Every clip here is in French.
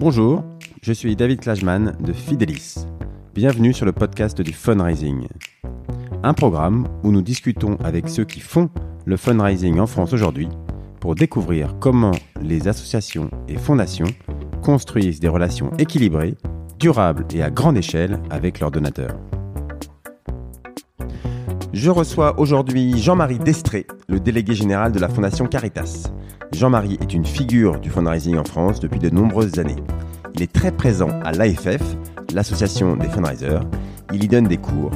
Bonjour, je suis David Klajman de Fidelis. Bienvenue sur le podcast du fundraising. Un programme où nous discutons avec ceux qui font le fundraising en France aujourd'hui pour découvrir comment les associations et fondations construisent des relations équilibrées, durables et à grande échelle avec leurs donateurs. Je reçois aujourd'hui Jean-Marie Destré, le délégué général de la Fondation Caritas. Jean-Marie est une figure du fundraising en France depuis de nombreuses années. Il est très présent à l'AFF, l'association des fundraisers. Il y donne des cours.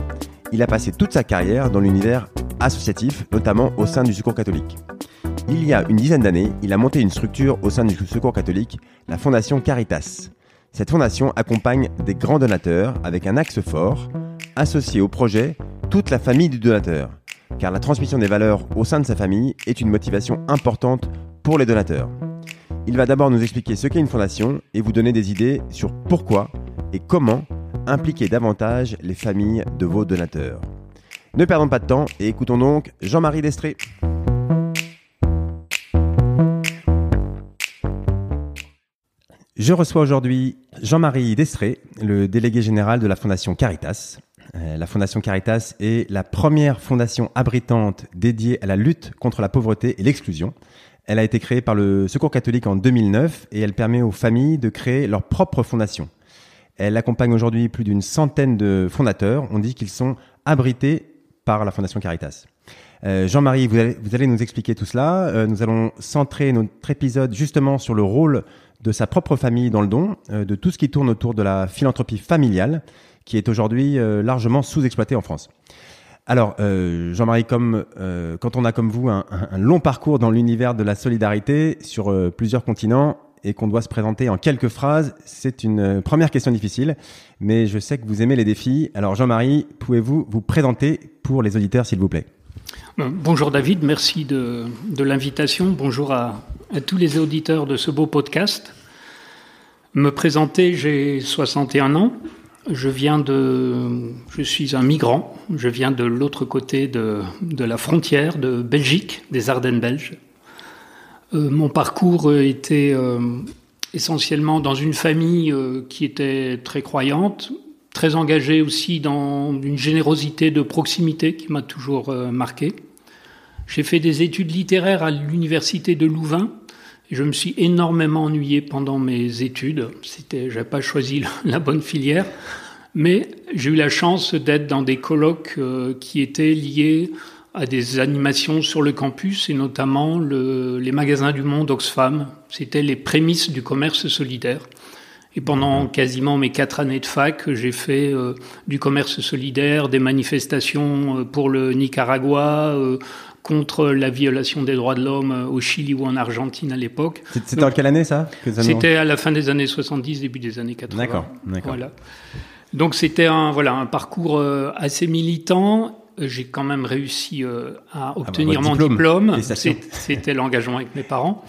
Il a passé toute sa carrière dans l'univers associatif, notamment au sein du Secours catholique. Il y a une dizaine d'années, il a monté une structure au sein du Secours catholique, la Fondation Caritas. Cette fondation accompagne des grands donateurs avec un axe fort, associé au projet toute la famille du donateur, car la transmission des valeurs au sein de sa famille est une motivation importante pour les donateurs. Il va d'abord nous expliquer ce qu'est une fondation et vous donner des idées sur pourquoi et comment impliquer davantage les familles de vos donateurs. Ne perdons pas de temps et écoutons donc Jean-Marie Destré. Je reçois aujourd'hui Jean-Marie Destré, le délégué général de la Fondation Caritas. Euh, la Fondation Caritas est la première fondation abritante dédiée à la lutte contre la pauvreté et l'exclusion. Elle a été créée par le Secours catholique en 2009 et elle permet aux familles de créer leur propre fondation. Elle accompagne aujourd'hui plus d'une centaine de fondateurs. On dit qu'ils sont abrités par la Fondation Caritas. Euh, Jean-Marie, vous allez, nous expliquer tout cela. Euh, nous allons centrer notre épisode justement sur le rôle de sa propre famille dans le don, euh, de tout ce qui tourne autour de la philanthropie familiale, qui est aujourd'hui largement sous-exploitée en France. Alors, euh, Jean-Marie, comme euh, quand on a comme vous un, long parcours dans l'univers de la solidarité sur euh, plusieurs continents et qu'on doit se présenter en quelques phrases, c'est une première question difficile, mais je sais que vous aimez les défis. Alors, Jean-Marie, pouvez-vous vous présenter pour les auditeurs, s'il vous plaît? Bonjour David, merci de, l'invitation. Bonjour à, à tous les auditeurs de ce beau podcast. Me présenter, j'ai 61 ans. Je viens de, je suis un migrant. Je viens de l'autre côté de, la frontière de Belgique, des Ardennes belges. Euh, mon parcours était euh, essentiellement dans une famille euh, qui était très croyante, très engagée aussi dans une générosité de proximité qui m'a toujours marqué. J'ai fait des études littéraires à l'université de Louvain je me suis énormément ennuyé pendant mes études. C'était, j'ai pas choisi la bonne filière, mais j'ai eu la chance d'être dans des colloques euh, qui étaient liés à des animations sur le campus et notamment le, les magasins du monde Oxfam. C'était les prémices du commerce solidaire. Et pendant quasiment mes quatre années de fac, j'ai fait euh, du commerce solidaire, des manifestations euh, pour le Nicaragua, contre la violation des droits de l'homme au Chili ou en Argentine à l'époque. C'était en quelle année ça C'était à la fin des années 70, début des années 80. D'accord, d'accord. Voilà. Donc c'était un voilà un parcours euh, assez militant. J'ai quand même réussi euh, à obtenir ah bah, mon diplôme. diplôme. C'était l'engagement avec mes parents.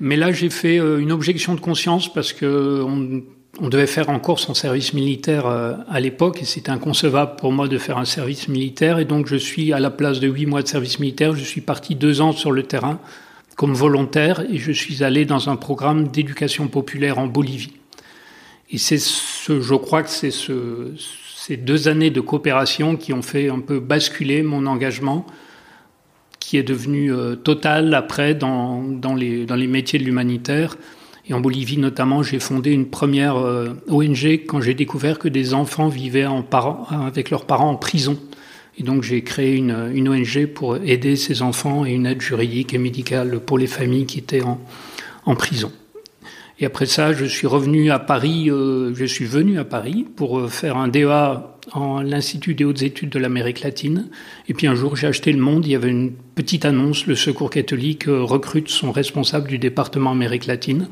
Mais là, j'ai fait euh, une objection de conscience parce que on, on devait faire encore son service militaire à l'époque et c'était inconcevable pour moi de faire un service militaire. Et donc, je suis à la place de huit mois de service militaire, je suis parti deux ans sur le terrain comme volontaire et je suis allé dans un programme d'éducation populaire en Bolivie. Et c'est ce, je crois que c'est ce, ces deux années de coopération qui ont fait un peu basculer mon engagement, qui est devenu euh, total après dans, dans, les, dans les métiers de l'humanitaire. Et en Bolivie notamment, j'ai fondé une première euh, ONG quand j'ai découvert que des enfants vivaient avec leurs parents en prison. Et donc j'ai créé une, ONG pour aider ces enfants et une aide juridique et médicale pour les familles qui étaient en, en prison. Et après ça, je suis revenu à Paris, euh, je suis venu à Paris pour euh, faire un DEA en l'Institut des hautes études de l'Amérique latine. Et puis un jour, j'ai acheté Le Monde, il y avait une petite annonce, le Secours catholique euh, recrute son responsable du département Amérique latine.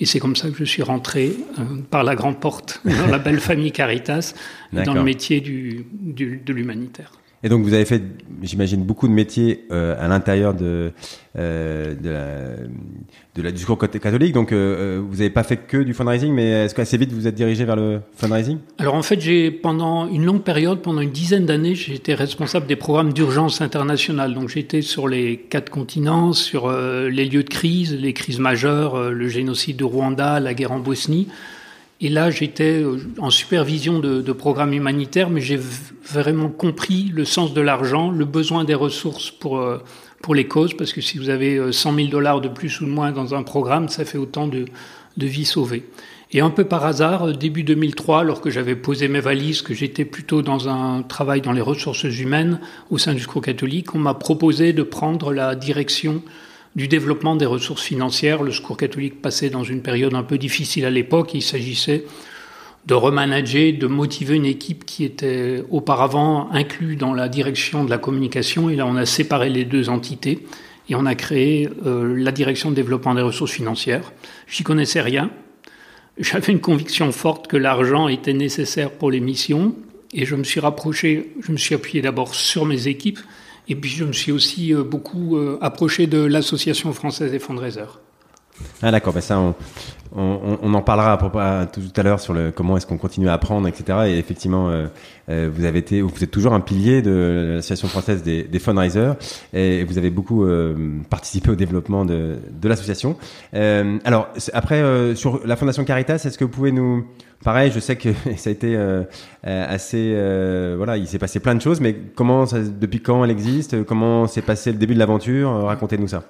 Et c'est comme ça que je suis rentré euh, par la grande porte dans la belle famille Caritas, dans le métier du, du, de l'humanitaire. Et donc vous avez fait, j'imagine, beaucoup de métiers euh, à l'intérieur de, euh, de, la, de discours catholique. Donc euh, vous n'avez pas fait que du fundraising, mais est-ce qu'assez vite vous êtes dirigé vers le fundraising? Alors en fait, j'ai pendant une longue période, pendant une dizaine d'années, j'étais responsable des programmes d'urgence internationale. Donc j'étais sur les quatre continents, sur les lieux de crise, les crises majeures, le génocide de Rwanda, la guerre en Bosnie. Et là, j'étais euh, en supervision de, de programmes humanitaires, mais j'ai vraiment compris le sens de l'argent, le besoin des ressources pour, euh, pour les causes, parce que si vous avez 100 euh, 000 dollars de plus ou de moins dans un programme, ça fait autant de, de vies sauvées. Et un peu par hasard, début 2003, alors que j'avais posé mes valises, que j'étais plutôt dans un travail dans les ressources humaines au sein du Secours catholique, on m'a proposé de prendre la direction du développement des ressources financières. Le Secours catholique passait dans une période un peu difficile à l'époque. Il s'agissait de remanager, de motiver une équipe qui était auparavant inclue dans la direction de la communication. Et là, on a séparé les deux entités et on a créé euh, la direction de développement des ressources financières. J'y connaissais rien. J'avais une conviction forte que l'argent était nécessaire pour les missions et je me suis rapproché, je me suis appuyé d'abord sur mes équipes et puis je me suis aussi euh, beaucoup euh, approché de l'Association française des fundraisers. Ah d'accord, bah ça on, on, on, en parlera à, tout à l'heure sur le comment est-ce qu'on continue à apprendre, etc. Et effectivement, euh, euh, vous avez été, vous êtes toujours un pilier de l'association française des, des fundraisers et vous avez beaucoup euh, participé au développement de, de l'association. Euh, alors après sur la fondation Caritas, est-ce que vous pouvez nous Pareil, je sais que ça a été assez, voilà, il s'est passé plein de choses, mais comment, ça, depuis quand elle existe? Comment s'est passé le début de l'aventure? Racontez-nous ça.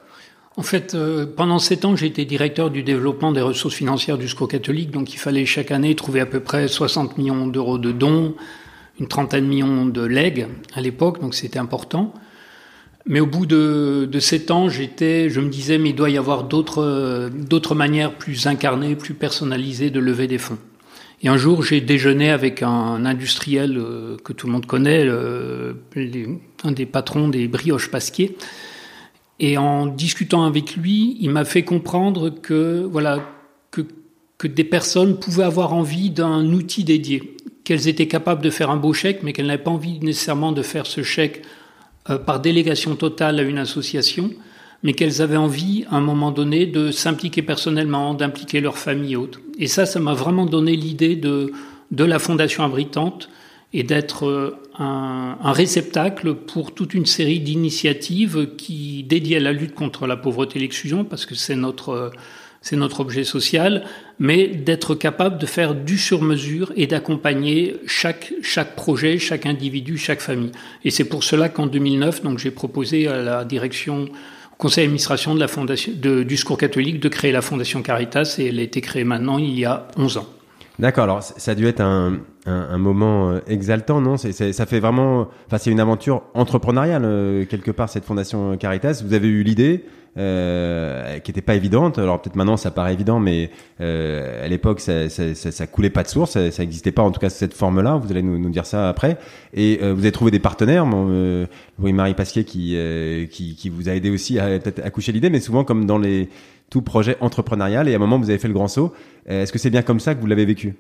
En fait, euh, pendant sept ans, j'ai été directeur du développement des ressources financières du SCO catholique, donc il fallait chaque année trouver à peu près 60 millions d'euros de dons, une trentaine de millions de legs à l'époque, donc c'était important. Mais au bout de, de sept ans, j'étais, je me disais, mais il doit y avoir d'autres, d'autres manières plus incarnées, plus personnalisées de lever des fonds. Et un jour, j'ai déjeuné avec un industriel euh, que tout le monde connaît, un des patrons des brioches Pasquier, et en discutant avec lui, il m'a fait comprendre que, voilà, que, que des personnes pouvaient avoir envie d'un outil dédié, qu'elles étaient capables de faire un beau chèque, mais qu'elles n'avaient pas envie nécessairement de faire ce chèque euh, par délégation totale à une association, mais qu'elles avaient envie, à un moment donné, de s'impliquer personnellement, d'impliquer leur famille et autres. Et ça, ça m'a vraiment donné l'idée de, de la Fondation Abritante, et d'être euh, un, un, réceptacle pour toute une série d'initiatives qui dédiées à la lutte contre la pauvreté et l'exclusion, parce que c'est notre c'est notre objet social, mais d'être capable de faire du sur-mesure et d'accompagner chaque, chaque projet, chaque individu, chaque famille. Et c'est pour cela qu'en 2009, donc, j'ai proposé à la direction, au conseil d'administration de la fondation, de, du Secours catholique de créer la Fondation Caritas et elle a été créée maintenant il y a 11 ans. D'accord. Alors, ça a dû être un, un, moment euh, exaltant, non? C'est, Ça fait vraiment. Enfin, c'est une aventure entrepreneuriale euh, quelque part cette fondation Caritas. Vous avez eu l'idée euh, qui n'était pas évidente. Alors peut-être maintenant ça paraît évident, mais euh, à l'époque ça, ça, ça, ça, coulait pas de source, ça, ça existait pas en tout cas cette forme-là. Vous allez nous, nous dire ça après. Et vous avez trouvé des partenaires. Bon, Louis-Marie Pasquier qui, qui, qui vous a aidé aussi à peut-être accoucher l'idée, mais souvent comme dans les tout projet entrepreneurial et à un moment vous avez fait le grand saut. Euh, est-ce que c'est bien comme ça que vous l'avez vécu?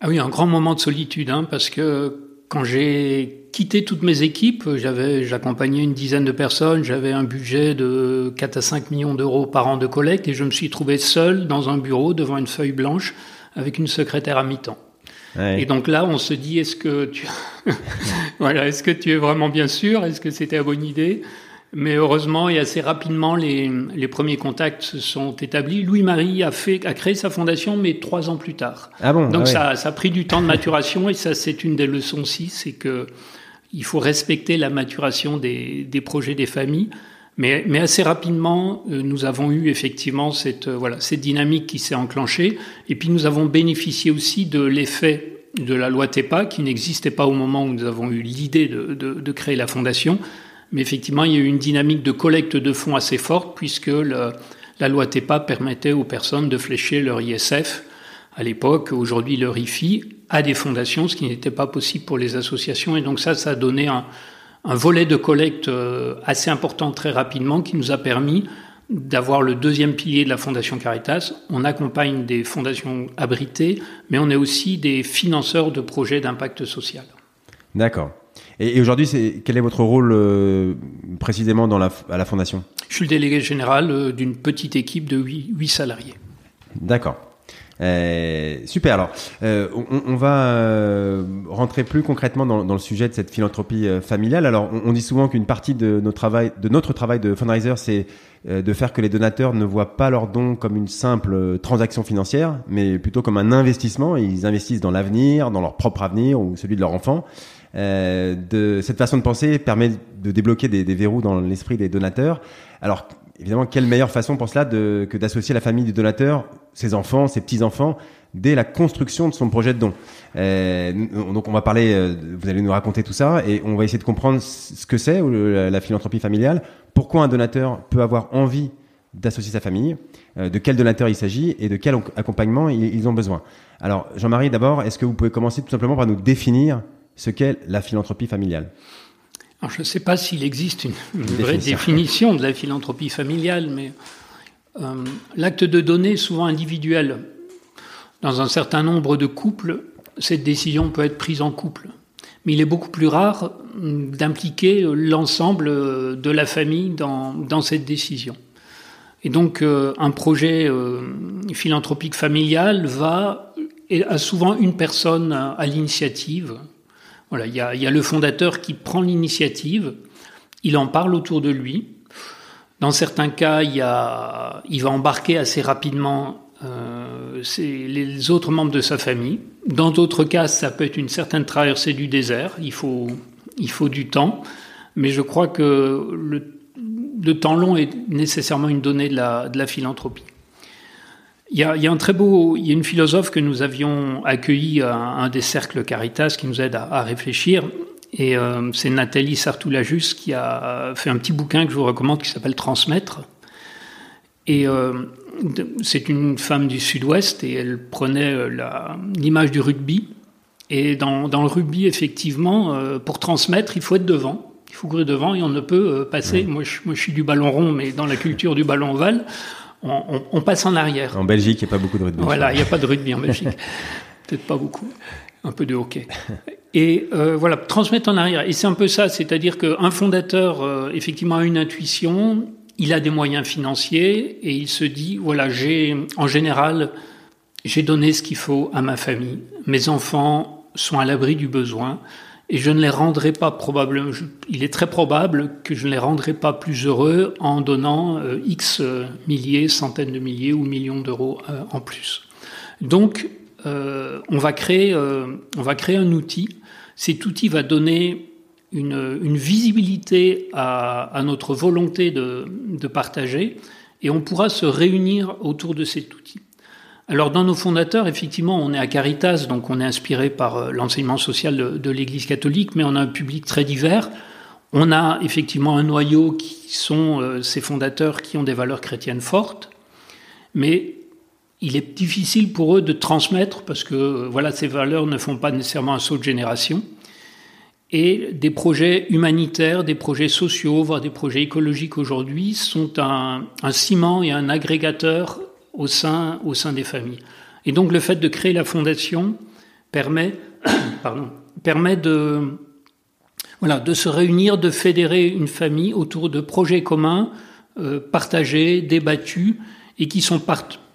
Ah oui, un grand moment de solitude, hein, parce que quand j'ai quitté toutes mes équipes, j'avais, j'accompagnais une dizaine de personnes, j'avais un budget de 4 à 5 millions d'euros par an de collecte et je me suis trouvé seul dans un bureau devant une feuille blanche avec une secrétaire à mi-temps. Et donc là, on se dit, est-ce que tu, voilà, est-ce que tu es vraiment bien sûr? Est-ce que c'était la bonne idée? Mais heureusement et assez rapidement, les, les premiers contacts se sont établis. Louis-Marie a, fait, a créé sa fondation, mais trois ans plus tard. Ah bon Donc ah ça, ça a pris du temps de maturation et ça, c'est une des leçons aussi, c'est que il faut respecter la maturation des, des projets des familles. Mais, mais assez rapidement, euh, nous avons eu effectivement cette, euh, voilà, cette dynamique qui s'est enclenchée. Et puis nous avons bénéficié aussi de l'effet de la loi TEPA, qui n'existait pas au moment où nous avons eu l'idée de, de, de créer la fondation mais effectivement, il y a eu une dynamique de collecte de fonds assez forte puisque la loi TEPA permettait aux personnes de flécher leur ISF à l'époque, aujourd'hui leur IFI, à des fondations, ce qui n'était pas possible pour les associations. Et donc ça, ça a donné un, un volet de collecte euh, assez important très rapidement qui nous a permis d'avoir le deuxième pilier de la Fondation Caritas. On accompagne des fondations abritées, mais on est aussi des financeurs de projets d'impact social. D'accord. Et, aujourd'hui, quel est votre rôle précisément dans la, à la fondation? Je suis le délégué général d'une petite équipe de 8 salariés. D'accord. Euh, super. Alors, euh, on, on, va euh, rentrer plus concrètement dans, dans, le sujet de cette philanthropie euh, familiale. Alors, on, on dit souvent qu'une partie de notre travail, de notre travail de fundraiser, c'est euh, de faire que les donateurs ne voient pas leurs dons comme une simple transaction financière, mais plutôt comme un investissement. Ils investissent dans l'avenir, dans leur propre avenir ou celui de leur enfant. De cette façon de penser permet de débloquer des, des verrous dans l'esprit des donateurs. Alors, évidemment, quelle meilleure façon pour cela de, que d'associer la famille du donateur, ses enfants, ses petits-enfants, dès la construction de son projet de don? Euh, donc on va parler, euh, vous allez nous raconter tout ça, et on va essayer de comprendre ce que c'est la, philanthropie familiale, pourquoi un donateur peut avoir envie d'associer sa famille, euh, de quel donateur il s'agit et de quel accompagnement ils ont besoin? Alors Jean-Marie, d'abord, est-ce que vous pouvez commencer tout simplement par nous définir ce qu'est la philanthropie familiale alors, je ne sais pas s'il existe une, vraie définition de la philanthropie familiale, mais euh, l'acte de donner est souvent individuel. Dans un certain nombre de couples, cette décision peut être prise en couple. Mais il est beaucoup plus rare d'impliquer l'ensemble de la famille dans, dans, cette décision. Et donc, euh, un projet euh, philanthropique familial va, a souvent une personne à l'initiative, voilà, il y a, le fondateur qui prend l'initiative, il en parle autour de lui. Dans certains cas, il, y a, il va embarquer assez rapidement euh, les autres membres de sa famille. Dans d'autres cas, ça peut être une certaine traversée du désert. Il faut, il faut du temps. Mais je crois que le, le temps long est nécessairement une donnée de la philanthropie. Il y, a, il y a, un très beau, il y a une philosophe que nous avions accueilli à un des cercles Caritas qui nous aide à, à réfléchir. Et euh, c'est Nathalie Sartoulajus qui a fait un petit bouquin que je vous recommande qui s'appelle Transmettre. Et euh, c'est une femme du Sud-Ouest et elle prenait euh, l'image du rugby. Et dans, dans, le rugby, effectivement, euh, pour transmettre, il faut être devant. Il faut courir devant et on ne peut passer. Moi je, moi, je suis du ballon rond, mais dans la culture du ballon ovale, on, passe en arrière. En Belgique, il n'y a pas beaucoup de rugby. Voilà, il n'y a pas de rugby en Belgique. Peut-être pas beaucoup. Un peu de hockey. Et euh, voilà, transmettre en arrière. Et c'est un peu ça, c'est-à-dire qu'un fondateur, euh, effectivement, a une intuition, il a des moyens financiers et il se dit, voilà, j'ai, en général, j'ai donné ce qu'il faut à ma famille. Mes enfants sont à l'abri du besoin et je ne les rendrai pas probablement. il est très probable que je ne les rendrai pas plus heureux en donnant euh, X euh, milliers, centaines de milliers ou millions d'euros euh, en plus. Donc, on va créer, on va créer un outil. Cet outil va donner une, une visibilité à, à, notre volonté de, de partager, et on pourra se réunir autour de cet outil. Alors dans nos fondateurs, effectivement, on est à Caritas, donc on est inspiré par euh, l'enseignement social de, l'Église catholique, mais on a un public très divers. On a effectivement un noyau qui sont euh, ces fondateurs qui ont des valeurs chrétiennes fortes, mais il est difficile pour eux de transmettre parce que euh, voilà, ces valeurs ne font pas nécessairement un saut de génération. Et des projets humanitaires, des projets sociaux, voire des projets écologiques aujourd'hui sont un, un ciment et un agrégateur au sein, au sein des familles. Et donc le fait de créer la fondation permet, pardon, permet de, voilà, de se réunir, de fédérer une famille autour de projets communs, euh, partagés, débattus, et qui sont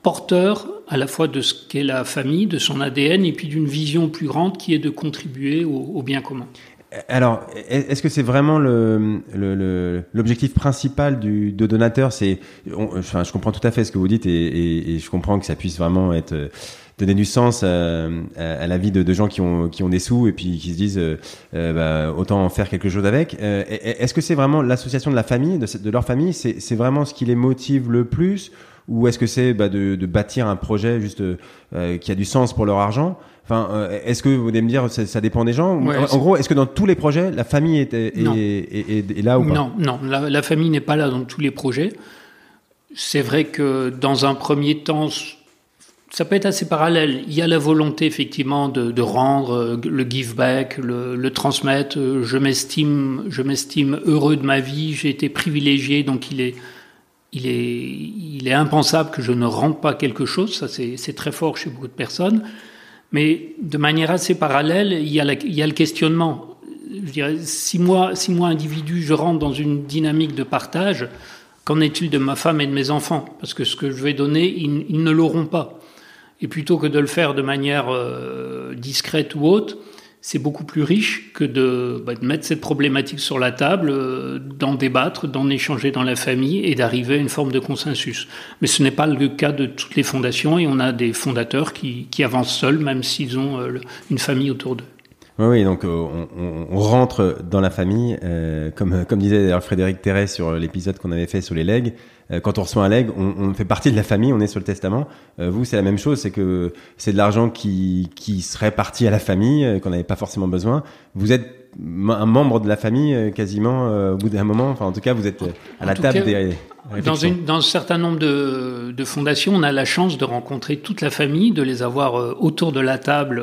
porteurs à la fois de ce qu'est la famille, de son ADN, et puis d'une vision plus grande qui est de contribuer au, au bien commun. Alors, est-ce que c'est vraiment l'objectif le, le, principal du de donateur C'est, enfin, je comprends tout à fait ce que vous dites et, et, et, je comprends que ça puisse vraiment être euh, donner du sens à, à, la vie de, de, gens qui ont qui ont des sous et puis qui se disent euh, euh bah, autant en faire quelque chose avec. Euh, est-ce que c'est vraiment l'association de la famille, de, de leur famille, c'est vraiment ce qui les motive le plus ou est-ce que c'est bah, de, de, bâtir un projet juste qui a du sens pour leur argent? Enfin, euh, est-ce que vous allez me dire ça, ça dépend des gens En gros, est-ce que dans tous les projets, la famille est, est, est, est là ou pas? Non, non, la, la famille n'est pas là dans tous les projets. C'est vrai que dans un premier temps, ça peut être assez parallèle. Il y a la volonté effectivement de, de rendre euh, le give back, le, le transmettre. Je m'estime, je m'estime heureux de ma vie. J'ai été privilégié, donc il est, il est, il est impensable que je ne rende pas quelque chose. Ça, c'est très fort chez beaucoup de personnes. Mais de manière assez parallèle, il y a, il y a le questionnement. je dirais, si moi, si moi individu, je rentre dans une dynamique de partage, qu'en est-il de ma femme et de mes enfants? Parce que ce que je vais donner, ils, ne l'auront pas. Et plutôt que de le faire de manière euh, discrète ou haute, c'est beaucoup plus riche que de, bah, de, mettre cette problématique sur la table, euh, d'en débattre, d'en échanger dans la famille et d'arriver à une forme de consensus. Mais ce n'est pas le cas de toutes les fondations et on a des fondateurs qui, qui avancent seuls, même s'ils ont euh, une famille autour d'eux. Oui, oui, donc euh, on, on, rentre dans la famille, euh, comme, comme disait d'ailleurs Frédéric Terret sur l'épisode qu'on avait fait sur les legs. Euh, quand on reçoit un leg, on, on, fait partie de la famille, on est sur le testament. vous, c'est la même chose, c'est que c'est de l'argent qui, qui serait parti à la famille, qu'on n'avait pas forcément besoin. Vous êtes un membre de la famille quasiment au bout d'un moment. Enfin, en tout cas, vous êtes à la table des. Dans, une, dans un certain nombre de, de, fondations, on a la chance de rencontrer toute la famille, de les avoir autour de la table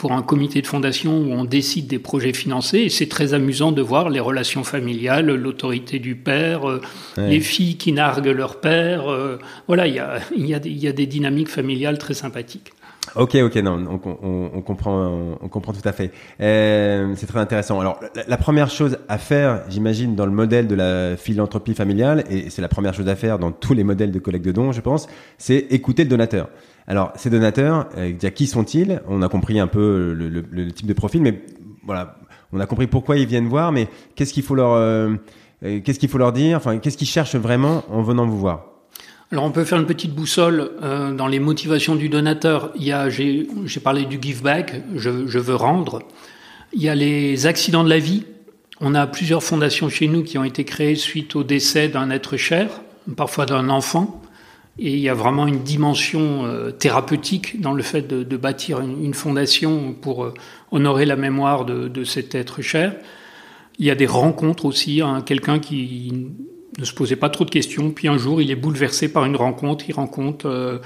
pour un comité de fondation où on décide des projets financés. Et c'est très amusant de voir les relations familiales, l'autorité du père, euh, les filles qui narguent leur père. Euh, voilà, il y a, y, a des, y a des dynamiques familiales très sympathiques. Ok, ok, non, on, on, on, comprend, on comprend tout à fait. Euh, c'est très intéressant. Alors, la, première chose à faire, j'imagine, dans le modèle de la philanthropie familiale, et c'est la première chose à faire dans tous les modèles de collecte de dons, je pense, c'est écouter le donateur. Alors, ces donateurs, euh, qui sont-ils? On a compris un peu le, type de profil, mais voilà, on a compris pourquoi ils viennent voir, mais qu'est-ce qu'il faut leur, euh, euh, qu'est-ce qu'il faut leur dire? Enfin, qu'est-ce qu'ils cherchent vraiment en venant vous voir? Alors on peut faire une petite boussole dans les motivations du donateur. Il y a, j'ai, parlé du give back, je, je, veux rendre. Il y a les accidents de la vie. On a plusieurs fondations chez nous qui ont été créées suite au décès d'un être cher, parfois d'un enfant. Et il y a vraiment une dimension euh, thérapeutique dans le fait de, de bâtir une, une, fondation pour euh, honorer la mémoire de, de, cet être cher. Il y a des rencontres aussi, hein, quelqu'un qui ne se posait pas trop de questions, puis un jour il est bouleversé par une rencontre, il rencontre euh,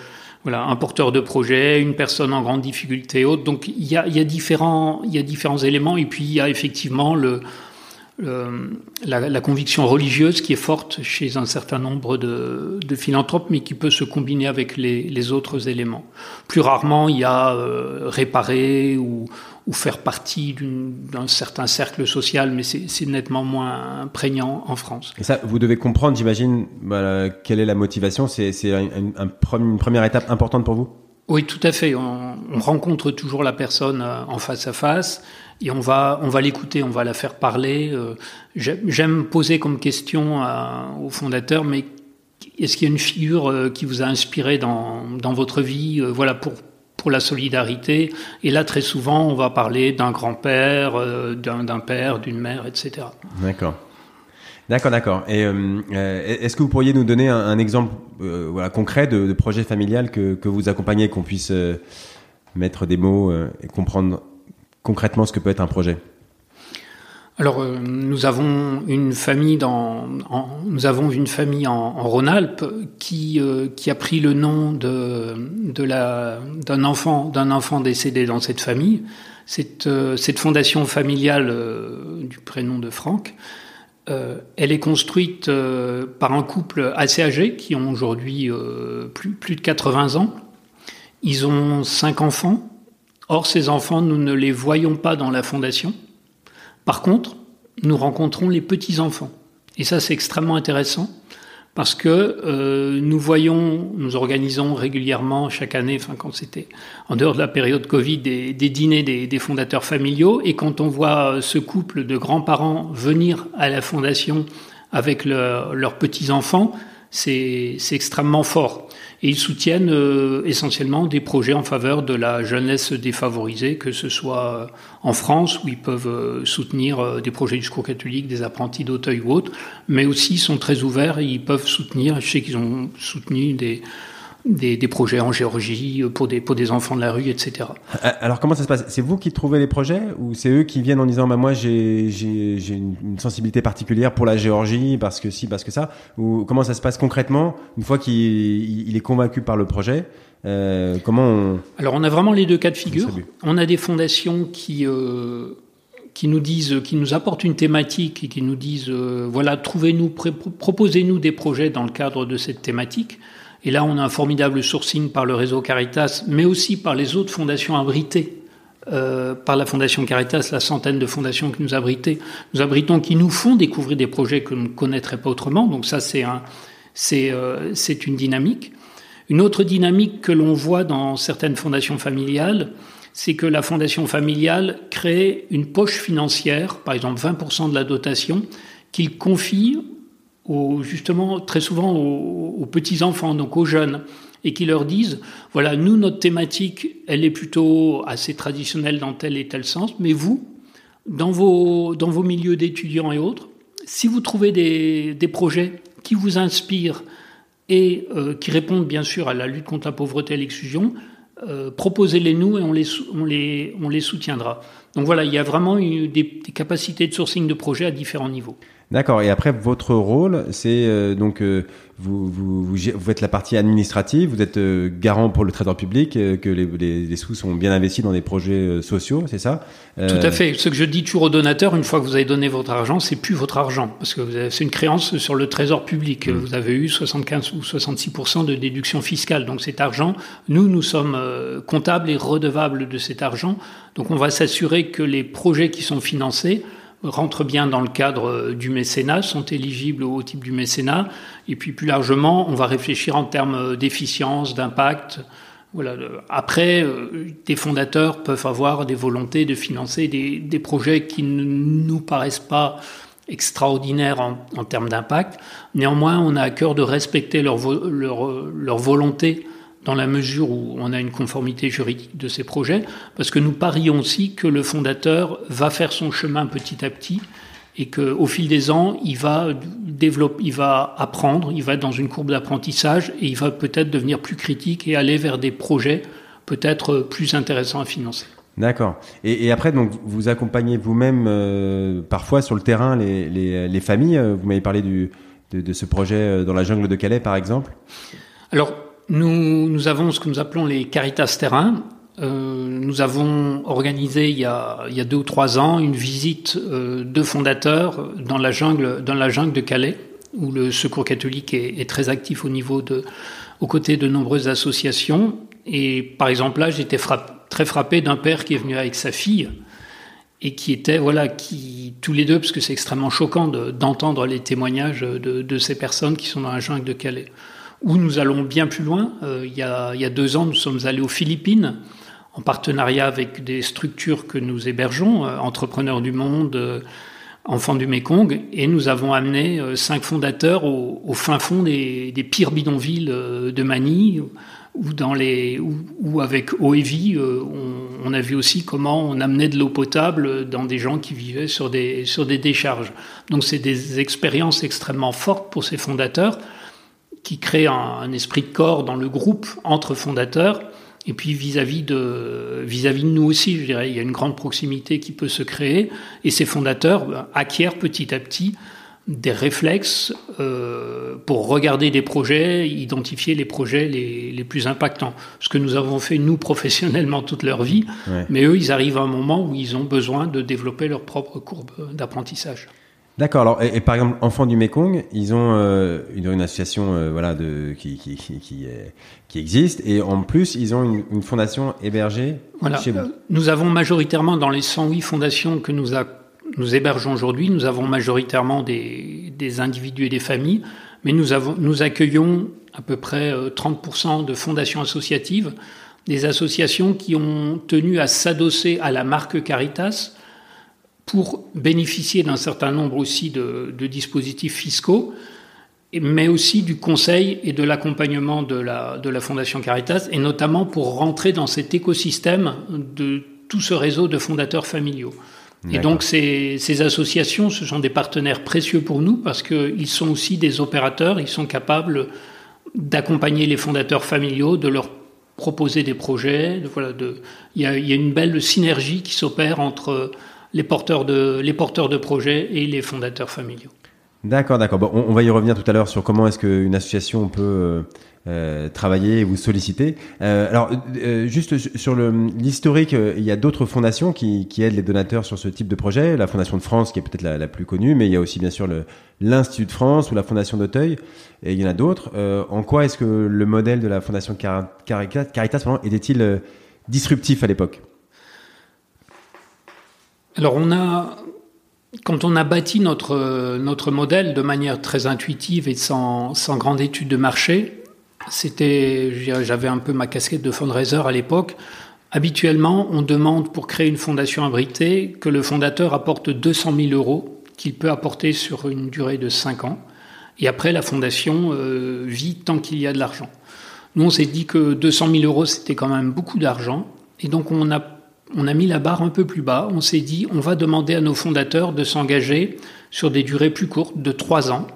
voilà, un porteur de projet, une personne en grande difficulté, autre. Donc il y a, différents, il y a différents éléments, et puis il y a effectivement le, la, conviction religieuse qui est forte chez un certain nombre de, de philanthropes, mais qui peut se combiner avec les, les autres éléments. Plus rarement, il y a euh, réparer ou, ou, faire partie d'un certain cercle social, mais c'est nettement moins prégnant en France. Et ça, vous devez comprendre, j'imagine, bah, quelle est la motivation. C'est un, un, une première étape importante pour vous? Oui, tout à fait. On, on, rencontre toujours la personne euh, en face à face et on va, on va l'écouter, on va la faire parler. Euh, j'aime poser comme question au fondateur, mais est-ce qu'il y a une figure euh, qui vous a inspiré dans, dans votre vie, euh, voilà, pour, pour la solidarité Et là, très souvent, on va parler d'un grand-père, d'un père, d'une mère, etc. D'accord. D'accord, d'accord. Et est-ce que vous pourriez nous donner un, exemple concret de, de, projet familial que, que vous accompagnez, qu'on puisse mettre des mots et comprendre concrètement ce que peut être un projet? Alors, euh, nous avons une famille dans, en, nous avons une famille en, Rhône-Alpes qui euh, qui a pris le nom de de la d'un enfant d'un enfant décédé dans cette famille. Cette euh, cette fondation familiale du prénom de Franck, elle est construite par un couple assez âgé qui ont aujourd'hui plus plus de 80 ans. Ils ont cinq enfants Or, ces enfants, nous ne les voyons pas dans la fondation. Par contre, nous rencontrons les petits-enfants. Et ça, c'est extrêmement intéressant parce que euh, nous voyons, nous organisons régulièrement chaque année, enfin quand c'était en dehors de la période Covid, des, dîners des, fondateurs familiaux. Et quand on voit ce couple de grands-parents venir à la fondation avec le, leurs petits-enfants, c'est extrêmement fort. Et ils soutiennent euh, essentiellement des projets en faveur de la jeunesse défavorisée, que ce soit euh, en France, où ils peuvent euh, soutenir des projets du secours catholique, des apprentis d'Auteuil ou autres, mais aussi ils sont très ouverts et ils peuvent soutenir, je sais qu'ils ont soutenu des, des, des, projets en Géorgie pour des, pour des enfants de la rue, etc. Alors comment ça se passe? C'est vous qui trouvez les projets ou c'est eux qui viennent en disant bah, moi j'ai, j'ai, j'ai une sensibilité particulière pour la Géorgie parce que si, parce que ça? Ou comment ça se passe concrètement une fois qu'il il est convaincu par le projet euh, comment on... Alors on a vraiment les deux cas de figure. On a des fondations qui... Euh, qui nous disent, qui nous apportent une thématique et qui nous disent, euh, voilà, trouvez-nous, proposez-nous des projets dans le cadre de cette thématique. Et là, on a un formidable sourcing par le réseau Caritas, mais aussi par les autres fondations abritées par la Fondation Caritas, la centaine de fondations que nous abritons, nous abritons, qui nous font découvrir des projets que nous ne connaîtrions pas autrement. Donc ça, c'est c'est, c'est une dynamique. Une autre dynamique que l'on voit dans certaines fondations familiales, c'est que la fondation familiale crée une poche financière, par exemple 20% de la dotation, qu'il confie justement très souvent aux, petits-enfants, donc aux jeunes, et qui leur disent, voilà, nous, notre thématique, elle est plutôt assez traditionnelle dans tel et tel sens, mais vous, dans vos, dans vos milieux d'étudiants et autres, si vous trouvez des, des projets qui vous inspirent et euh, qui répondent bien sûr à la lutte contre la pauvreté et l'exclusion, euh, proposez-les nous et on les, on, les, on les soutiendra. Donc voilà, il y a vraiment des, des capacités de sourcing de projets à différents niveaux. D'accord. Et après, votre rôle, c'est euh, donc euh, vous, vous, vous, vous, êtes la partie administrative, vous êtes euh, garant pour le trésor public, que les, les, les, sous sont bien investis dans des projets sociaux, c'est ça? Tout à fait. Ce que je dis toujours aux donateurs, une fois que vous avez donné votre argent, c'est plus votre argent, parce que c'est une créance sur le trésor public. Mmh. Vous avez eu 75 ou 66 de déduction fiscale. Donc cet argent, nous, nous sommes comptables et redevables de cet argent. Donc on va s'assurer que les projets qui sont financés rentrent bien dans le cadre euh, du mécénat, sont éligibles au type du mécénat. Et puis plus largement, on va réfléchir en termes euh, d'efficience, d'impact. Voilà. Après, euh, des fondateurs peuvent avoir des volontés de financer des, des projets qui ne nous paraissent pas extraordinaires en, en termes d'impact. Néanmoins, on a à cœur de respecter leur, leur, leur volonté dans la mesure où on a une conformité juridique de ces projets, parce que nous parions aussi que le fondateur va faire son chemin petit à petit et qu'au fil des ans, il va développer, il va apprendre, il va être dans une courbe d'apprentissage et il va peut-être devenir plus critique et aller vers des projets peut-être plus intéressants à financer. D'accord. Et, et, après, donc, vous accompagnez vous-même euh, parfois sur le terrain les, les, les familles. Vous m'avez parlé du, de, de, ce projet euh, dans la jungle de Calais, par exemple. Alors, nous, nous avons ce que nous appelons les Caritas Terrain. Euh, nous avons organisé il y, a, il y, a, deux ou trois ans une visite euh, de fondateurs dans la jungle, dans la jungle de Calais, où le Secours catholique est, est très actif au niveau de, aux côtés de nombreuses associations. Et par exemple là, j'étais frapp, très frappé d'un père qui est venu avec sa fille et qui était voilà qui tous les deux parce que c'est extrêmement choquant d'entendre les témoignages de, de, ces personnes qui sont dans la jungle de Calais où nous allons bien plus loin. Euh, il, y a, deux ans, nous sommes allés aux Philippines en partenariat avec des structures que nous hébergeons, euh, Entrepreneurs du Monde, euh, Enfants du Mékong, et nous avons amené cinq fondateurs au, fin fond des, pires bidonvilles de Manille, ou avec OEVI, on, a vu aussi comment on amenait de l'eau potable dans des gens qui vivaient sur des décharges. Donc c'est des expériences extrêmement fortes pour ces fondateurs qui crée un, un, esprit de corps dans le groupe entre fondateurs. Et puis vis-à-vis de vis-à-vis de nous aussi, je dirais, il y a une grande proximité qui peut se créer. Et ces fondateurs ben, acquièrent petit à petit des réflexes euh, pour regarder des projets, identifier les projets les, les, plus impactants. Ce que nous avons fait, nous, professionnellement, toute leur vie. Ouais. Mais eux, ils arrivent à un moment où ils ont besoin de développer leur propre courbe d'apprentissage. D'accord. Alors, et, et, par exemple, Enfants du Mekong, ils ont euh, une, une, association euh, voilà de qui qui qui, qui, qui, existe et en plus ils ont une, une fondation hébergée voilà. chez vous. Nous avons majoritairement dans les 108 fondations que nous a, nous hébergeons aujourd'hui, nous avons majoritairement des, des individus et des familles, mais nous avons nous accueillons à peu près 30% euh, de fondations associatives, des associations qui ont tenu à s'adosser à la marque Caritas pour bénéficier d'un certain nombre aussi de, de, dispositifs fiscaux, mais aussi du conseil et de l'accompagnement de la, de la Fondation Caritas, et notamment pour rentrer dans cet écosystème de tout ce réseau de fondateurs familiaux. Et donc ces, ces, associations, ce sont des partenaires précieux pour nous parce qu'ils sont aussi des opérateurs, ils sont capables d'accompagner les fondateurs familiaux, de leur proposer des projets. De, voilà, de, il, y a, il y a une belle synergie qui s'opère entre les porteurs de, projets et les fondateurs familiaux. D'accord, d'accord. Bon, on, va y revenir tout à l'heure sur comment est-ce qu'une association peut euh, euh, travailler vous solliciter. Euh, alors, juste sur l'historique, il y a d'autres fondations qui, aident les donateurs sur ce type de projet. La Fondation de France, qui est peut-être la, plus connue, mais il y a aussi bien sûr l'Institut de France ou la Fondation d'Auteuil, et il y en a d'autres. En quoi est-ce que le modèle de la Fondation Caritas, Caritas était-il disruptif à l'époque? Alors on a, quand on a bâti notre, notre modèle de manière très intuitive et sans, sans grande étude de marché, c'était, j'avais un peu ma casquette de fundraiser à l'époque. Habituellement, on demande pour créer une fondation abritée que le fondateur apporte 200 000 euros qu'il peut apporter sur une durée de 5 ans. Et après, la fondation euh, vit tant qu'il y a de l'argent. Nous, on s'est dit que 200 000 euros, c'était quand même beaucoup d'argent. Et donc, on a, on a mis la barre un peu plus bas. On s'est dit, on va demander à nos fondateurs de s'engager sur des durées plus courtes, de 3 ans,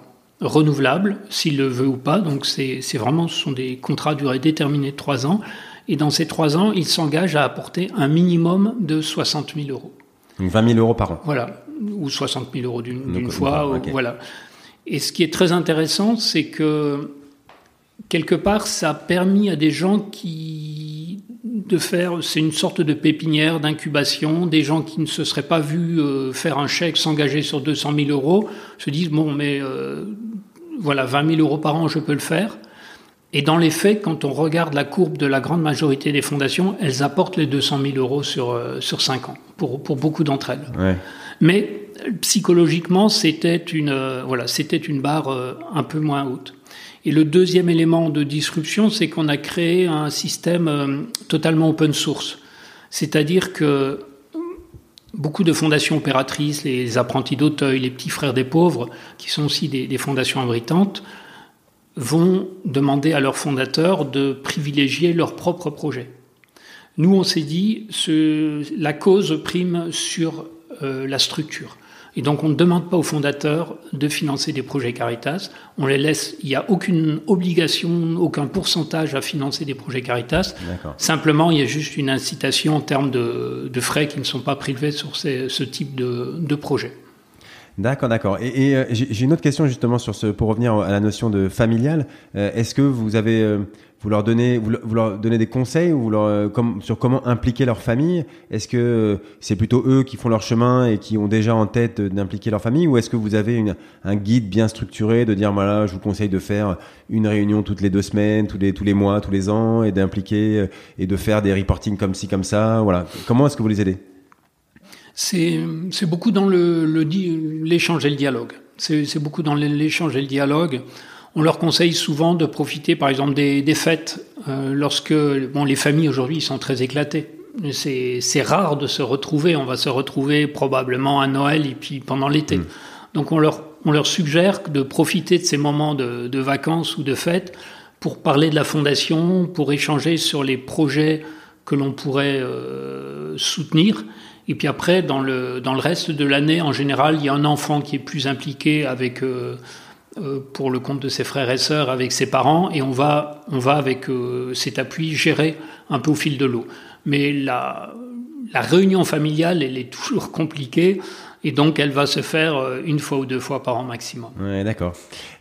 renouvelables, s'ils le veulent ou pas. Donc, c'est vraiment, ce sont des contrats à durée déterminée de 3 ans. Et dans ces 3 ans, ils s'engagent à apporter un minimum de 60 000 euros. Donc 20 000 euros par an. Voilà, ou 60 000 euros d'une fois. voilà. Et ce qui est très intéressant, c'est que quelque part, ça a permis à des gens qui de faire, c'est une sorte de pépinière d'incubation, des gens qui ne se seraient pas vus euh, faire un chèque, s'engager sur 200 000 euros, se disent bon, mais euh, voilà, 20 000 euros par an, je peux le faire. Et dans les faits, quand on regarde la courbe de la grande majorité des fondations, elles apportent les 200 000 euros sur, euh, sur 5 ans, pour, pour beaucoup d'entre elles. Ouais. Mais psychologiquement, c'était une, euh, voilà, c'était une barre euh, un peu moins haute. Et le deuxième élément de disruption, c'est qu'on a créé un système euh, totalement open source. C'est-à-dire que beaucoup de fondations opératrices, les apprentis d'Auteuil, les petits frères des pauvres, qui sont aussi des, fondations abritantes, vont demander à leurs fondateurs de privilégier leur propre projet. Nous, on s'est dit, la cause prime sur la structure. Et donc on ne demande pas aux fondateurs de financer des projets Caritas. On les laisse, il n'y a aucune obligation, aucun pourcentage à financer des projets Caritas. Simplement, il y a juste une incitation en termes de, frais qui ne sont pas prélevés sur ce type de, projet. D'accord, d'accord. Et, euh, j'ai une autre question justement sur ce, pour revenir à la notion de familial. Euh, est-ce que vous avez euh, vous leur donnez, vous, leur donnez des conseils ou leur, euh, comme, sur comment impliquer leur famille? Est-ce que euh, c'est plutôt eux qui font leur chemin et qui ont déjà en tête d'impliquer leur famille, ou est-ce que vous avez une, un guide bien structuré de dire voilà, je vous conseille de faire une réunion toutes les deux semaines, tous les tous les mois, tous les ans, et d'impliquer euh, et de faire des reporting comme ci comme ça, voilà. Comment est-ce que vous les aidez? C'est c'est beaucoup dans le l'échange et le dialogue. C'est beaucoup dans l'échange et le dialogue. On leur conseille souvent de profiter, par exemple, des, fêtes, euh, lorsque bon, les familles aujourd'hui sont très éclatées. C'est rare de se retrouver. On va se retrouver probablement à Noël et puis pendant l'été. Mm. Donc on leur, on leur suggère de profiter de ces moments de, vacances ou de fêtes pour parler de la fondation, pour échanger sur les projets que l'on pourrait euh, soutenir. Et puis après, dans le, dans le reste de l'année, en général, il y a un enfant qui est plus impliqué avec euh, pour le compte de ses frères et sœurs avec ses parents et on va, on va avec euh, cet appui gérer un peu au fil de l'eau. Mais la, réunion familiale, elle est toujours compliquée. Et donc, elle va se faire euh, une fois ou deux fois par an maximum. Ouais, d'accord.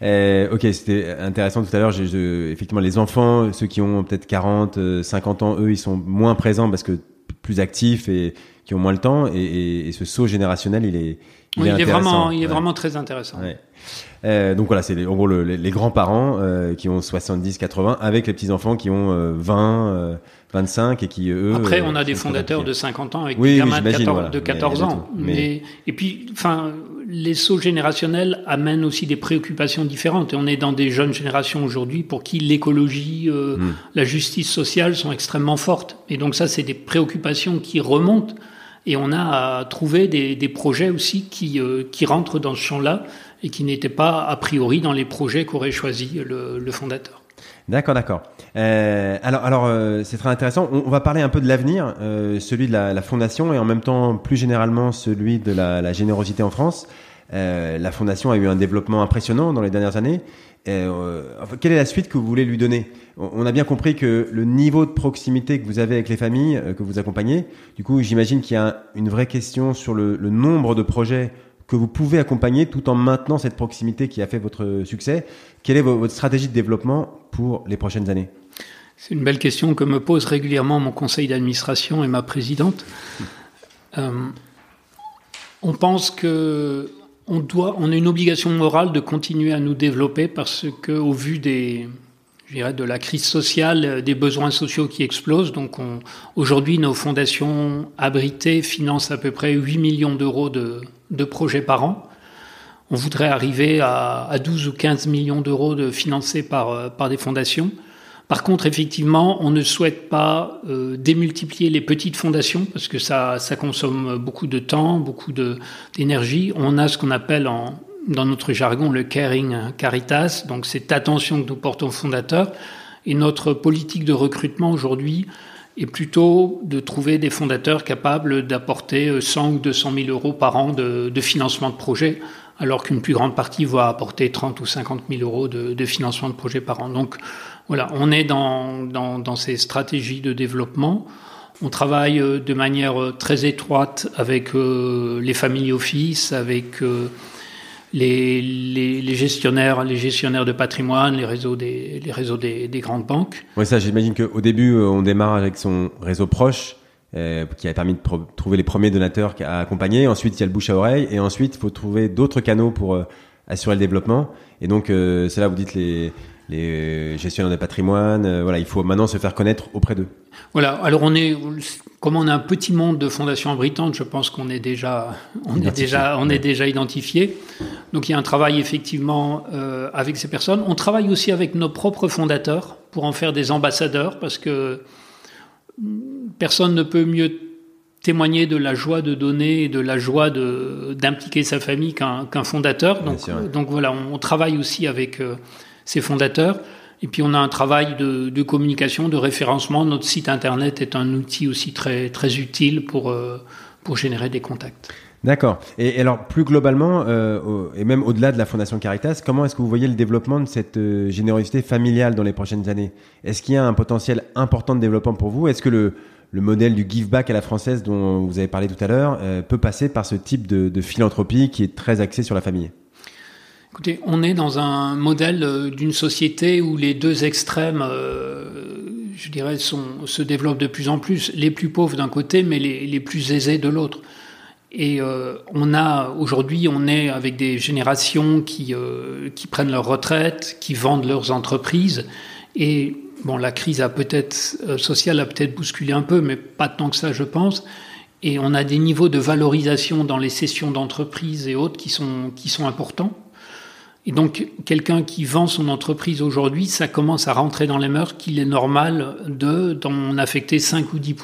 ok, c'était intéressant tout à l'heure. Effectivement, les enfants, ceux qui ont peut-être 40, 50 ans, eux, ils sont moins présents parce que plus actifs et qui ont moins le temps. Et, ce saut générationnel, il est, il, oui, est, il est vraiment, il est vraiment très intéressant. Ouais. Euh, donc voilà, c'est en gros les, grands-parents euh, qui ont 70, 80, avec les petits-enfants qui ont 20, euh, 25 et qui eux. Après, on a des fondateurs de 50 ans avec des gamins de 14, de 14 ans. Mais... et puis, enfin, les sauts générationnels amènent aussi des préoccupations différentes. Et on est dans des jeunes générations aujourd'hui pour qui l'écologie, hmm. la justice sociale sont extrêmement fortes. Et donc ça, c'est des préoccupations qui remontent. Et on a à trouver des, projets aussi qui, qui rentrent dans ce champ-là et qui n'était pas a priori dans les projets qu'aurait choisi le, fondateur. D'accord, d'accord. Euh, alors, alors euh, c'est très intéressant. On, va parler un peu de l'avenir, euh, celui de la, fondation et en même temps plus généralement celui de la, générosité en France. Euh, la fondation a eu un développement impressionnant dans les dernières années. Euh, quelle est la suite que vous voulez lui donner? On a bien compris que le niveau de proximité que vous avez avec les familles que vous accompagnez, du coup, j'imagine qu'il y a une vraie question sur le, le nombre de projets que vous pouvez accompagner tout en maintenant cette proximité qui a fait votre succès. Quelle est votre stratégie de développement pour les prochaines années? C'est une belle question que me pose régulièrement mon conseil d'administration et ma présidente. Euh, on pense que on doit, on a une obligation morale de continuer à nous développer parce que, au vu des, je dirais, de la crise sociale, des besoins sociaux qui explosent. Donc aujourd'hui, nos fondations abritées financent à peu près 8 millions d'euros de, de projets par an. On voudrait arriver à, à 12 ou 15 millions d'euros de financés par, par des fondations. Par contre, effectivement, on ne souhaite pas euh, démultiplier les petites fondations parce que ça, ça consomme beaucoup de temps, beaucoup d'énergie. On a ce qu'on appelle en, dans notre jargon le caring caritas, donc cette attention que nous portons aux fondateurs. Et notre politique de recrutement aujourd'hui est plutôt de trouver des fondateurs capables d'apporter 100 ou 200 000 euros par an de, de financement de projet, alors qu'une plus grande partie va apporter 30 ou 50 000 euros de, de financement de projet par an. Donc voilà, on est dans, dans, dans, ces stratégies de développement. On travaille euh, de manière euh, très étroite avec euh, les family office, avec les, gestionnaires, les gestionnaires de patrimoine, les réseaux des, les réseaux des, des grandes banques. Oui, ça, j'imagine qu'au début, on démarre avec son réseau proche. Euh, qui a permis de trouver les premiers donateurs à accompagner. Ensuite, il y a le bouche à oreille. Et ensuite, il faut trouver d'autres canaux pour assurer le développement. Et donc, euh, c'est là vous dites les, les gestionnaires de patrimoine. Euh, voilà, il faut maintenant se faire connaître auprès d'eux. Voilà. Alors on est, comme on a un petit monde de fondations abritantes, je pense qu'on est déjà, on est déjà, on est déjà identifié. Donc il y a un travail effectivement euh, avec ces personnes. On travaille aussi avec nos propres fondateurs pour en faire des ambassadeurs parce que personne ne peut mieux témoigner de la joie de donner et de la joie d'impliquer sa famille qu'un fondateur. Donc, donc voilà, on, on, travaille aussi avec euh, ses fondateurs. Et puis on a un travail de, communication, de référencement. Notre site internet est un outil aussi très, très utile pour, euh, pour générer des contacts. D'accord. Et, alors plus globalement, euh, et même au-delà de la Fondation Caritas, comment est-ce que vous voyez le développement de cette euh, générosité familiale dans les prochaines années? Est-ce qu'il y a un potentiel important de développement pour vous? Est-ce que le, le modèle du give back à la française dont vous avez parlé tout à l'heure peut passer par ce type de, de philanthropie qui est très axé sur la famille? Écoutez, on est dans un modèle euh, d'une société où les deux extrêmes, euh, je dirais, se développent de plus en plus. Les plus pauvres d'un côté, mais les, plus aisés de l'autre. Et euh, on a aujourd'hui, on est avec des générations qui prennent leur retraite, qui vendent leurs entreprises. Et bon, la crise a euh, sociale a peut-être bousculé un peu, mais pas tant que ça, je pense. Et on a des niveaux de valorisation dans les sessions d'entreprise et autres qui sont importants. Et donc, quelqu'un qui vend son entreprise aujourd'hui, ça commence à rentrer dans les mœurs qu'il est normal de d'en affecter 5 ou 10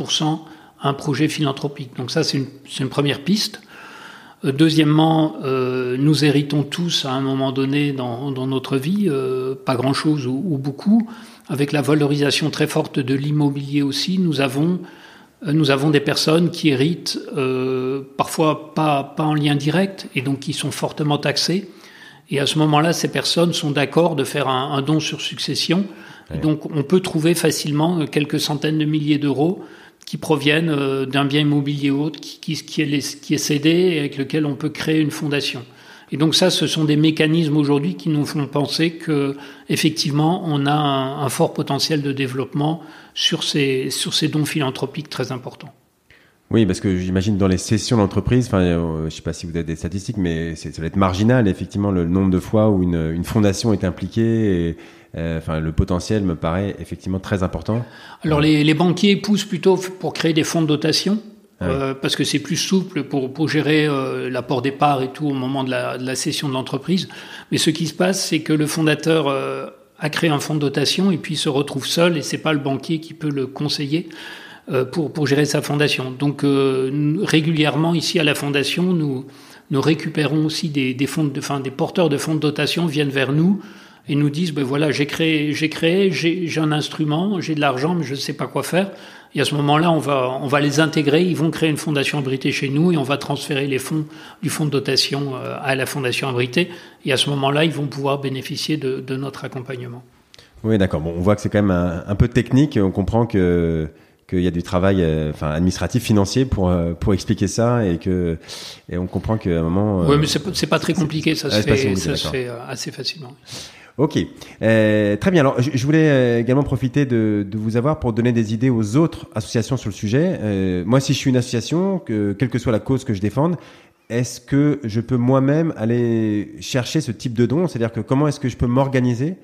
à un projet philanthropique. Donc ça, c'est une, première piste. Euh, deuxièmement, euh, nous héritons tous à un moment donné dans, notre vie, euh, pas grand-chose ou, ou, beaucoup, avec la valorisation très forte de l'immobilier aussi, nous avons nous avons des personnes qui héritent parfois pas, pas en lien direct et donc qui sont fortement taxées et à ce moment-là, ces personnes sont d'accord de faire un, un, don sur succession. Ouais. Donc on peut trouver facilement quelques centaines de milliers d'euros qui proviennent euh, d'un bien immobilier autre qui, qui, qui, est, qui est cédé et avec lequel on peut créer une fondation. Et donc ça, ce sont des mécanismes aujourd'hui qui nous font penser que effectivement, on a un, un fort potentiel de développement sur ces, sur ces dons philanthropiques très importants. Oui, parce que j'imagine dans les sessions d'entreprise, enfin, euh, je sais pas si vous avez des statistiques, mais ça va être marginal, effectivement, le nombre de fois où une, une fondation est impliquée. Et, euh, enfin, le potentiel me paraît effectivement très important. Alors, les, les banquiers poussent plutôt pour créer des fonds de dotation. Ah oui. euh, parce que c'est plus souple pour, pour gérer euh, l'apport des parts et tout au moment de la, de la session de l'entreprise. Mais ce qui se passe, c'est que le fondateur a créé un fonds de dotation et puis se retrouve seul et c'est pas le banquier qui peut le conseiller. Euh, pour, pour gérer sa fondation. Donc euh, régulièrement ici à la fondation, nous, nous récupérons aussi des, fonds de, enfin, des porteurs de fonds de dotation viennent vers nous et nous disent ben voilà j'ai créé j'ai créé j'ai un instrument j'ai de l'argent mais je ne sais pas quoi faire et à ce moment-là on va on va les intégrer ils vont créer une fondation abritée chez nous et on va transférer les fonds du fonds de dotation euh, à la fondation abritée et à ce moment-là ils vont pouvoir bénéficier de, de notre accompagnement. Oui d'accord bon on voit que c'est quand même un, un peu technique on comprend que qu'il y a du travail euh, enfin administratif financier pour euh, pour expliquer ça et que et on comprend qu'à un moment euh, oui mais c'est pas très compliqué ça se fait ça se fait assez facilement Ok, euh, très bien. Alors, je, je voulais également profiter de, de, vous avoir pour donner des idées aux autres associations sur le sujet. Euh, moi, si je suis une association, que, quelle que soit la cause que je défende, est-ce que je peux moi-même aller chercher ce type de don C'est-à-dire que comment est-ce que je peux m'organiser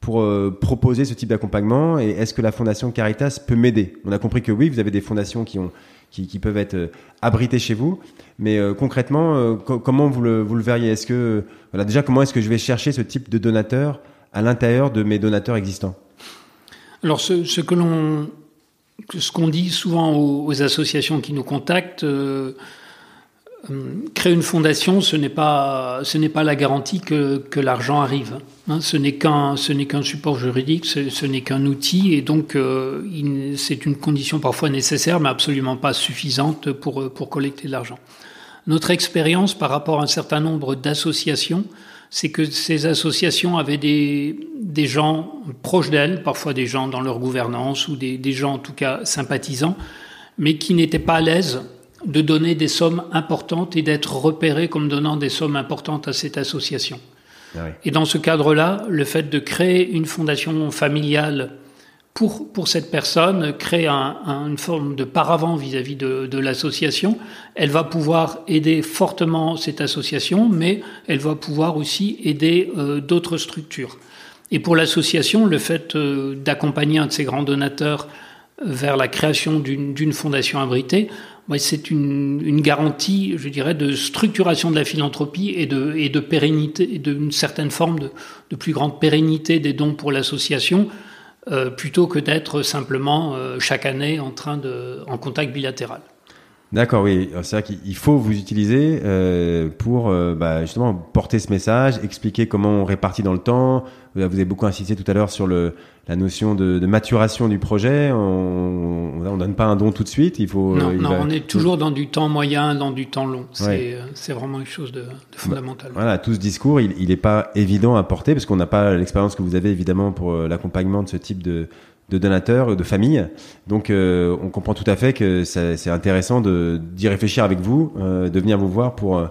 pour proposer ce type d'accompagnement et est-ce que la fondation Caritas peut m'aider? On a compris que oui, vous avez des fondations qui ont qui, peuvent être abritées chez vous, mais concrètement, comment vous le, vous le verriez? Est-ce que voilà déjà comment est-ce que je vais chercher ce type de donateur à l'intérieur de mes donateurs existants? Alors ce, que l'on ce qu'on dit souvent aux, associations qui nous contactent, euh, euh, créer une fondation, ce n'est pas, ce n'est pas la garantie que, que l'argent arrive. Hein. ce n'est qu'un, ce n'est qu'un support juridique, ce, n'est qu'un outil, et donc euh, c'est une condition parfois nécessaire, mais absolument pas suffisante pour, pour collecter de l'argent. Notre expérience par rapport à un certain nombre d'associations, c'est que ces associations avaient des, des gens proches d'elles, parfois des gens dans leur gouvernance ou des, des gens en tout cas sympathisants, mais qui n'étaient pas à l'aise de donner des sommes importantes et d'être repérés comme donnant des sommes importantes à cette association. Ah et dans ce cadre-là, le fait de créer une fondation familiale pour, pour cette personne, créer un, une forme de paravent vis-à-vis de, de l'association. Elle va pouvoir aider fortement cette association, mais elle va pouvoir aussi aider euh, d'autres structures. Et pour l'association, le fait euh, d'accompagner un de ces grands donateurs vers la création d'une fondation abritée, c'est une, garantie, je dirais, de structuration de la philanthropie et de, et pérennité, d'une certaine forme de, plus grande pérennité des dons pour l'association, euh, plutôt que d'être simplement euh, chaque année en contact bilatéral. D'accord, oui, c'est vrai qu'il faut vous utiliser euh, pour euh, bah, justement porter ce message, expliquer comment on répartit dans le temps. Vous avez beaucoup insisté tout à l'heure sur le, la notion de, de, maturation du projet. On, on, donne pas un don tout de suite. Il faut. Non, non on est toujours dans du temps moyen, dans du temps long. C'est c'est vraiment une chose de, de fondamental. Voilà, tout ce discours, il n'est pas évident à porter parce qu'on n'a pas l'expérience que vous avez évidemment pour l'accompagnement de ce type de de donateurs, de familles. Donc, euh, on comprend tout à fait que c'est intéressant d'y réfléchir avec vous, euh, de venir vous voir pour euh,